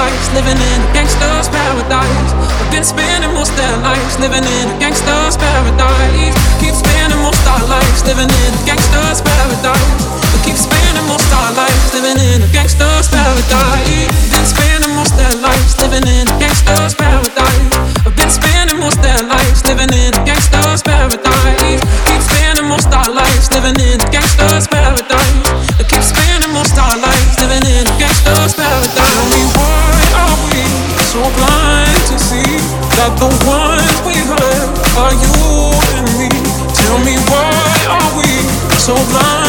lives, living in a gangster's paradise. We've been spending most their lives living in a gangster's paradise. Keep spending most our lives living in a gangster's paradise. We keep spending most our lives living in a gangster's paradise. Been spending most their lives living in that the ones we hurt are you and me? Tell me why are we so blind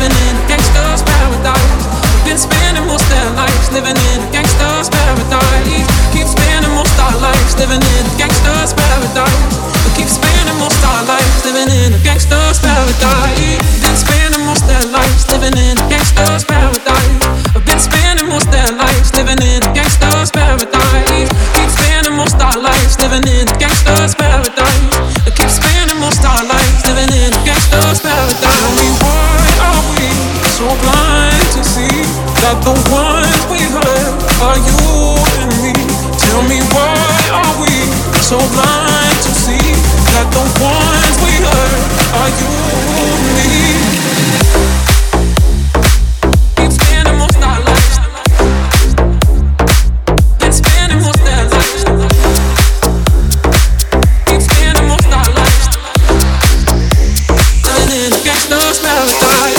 living in a gangster's paradise. Been spending most their lives living in a gangster's paradise. Keep spending most our lives living in a gangster's paradise. Keep spending most our lives living in a gangster's paradise. So blind to see that the ones we hurt are you and me? Keep spending most our lives. Been spending most their lives. Spending most our lives. Living in a gangster's paradise.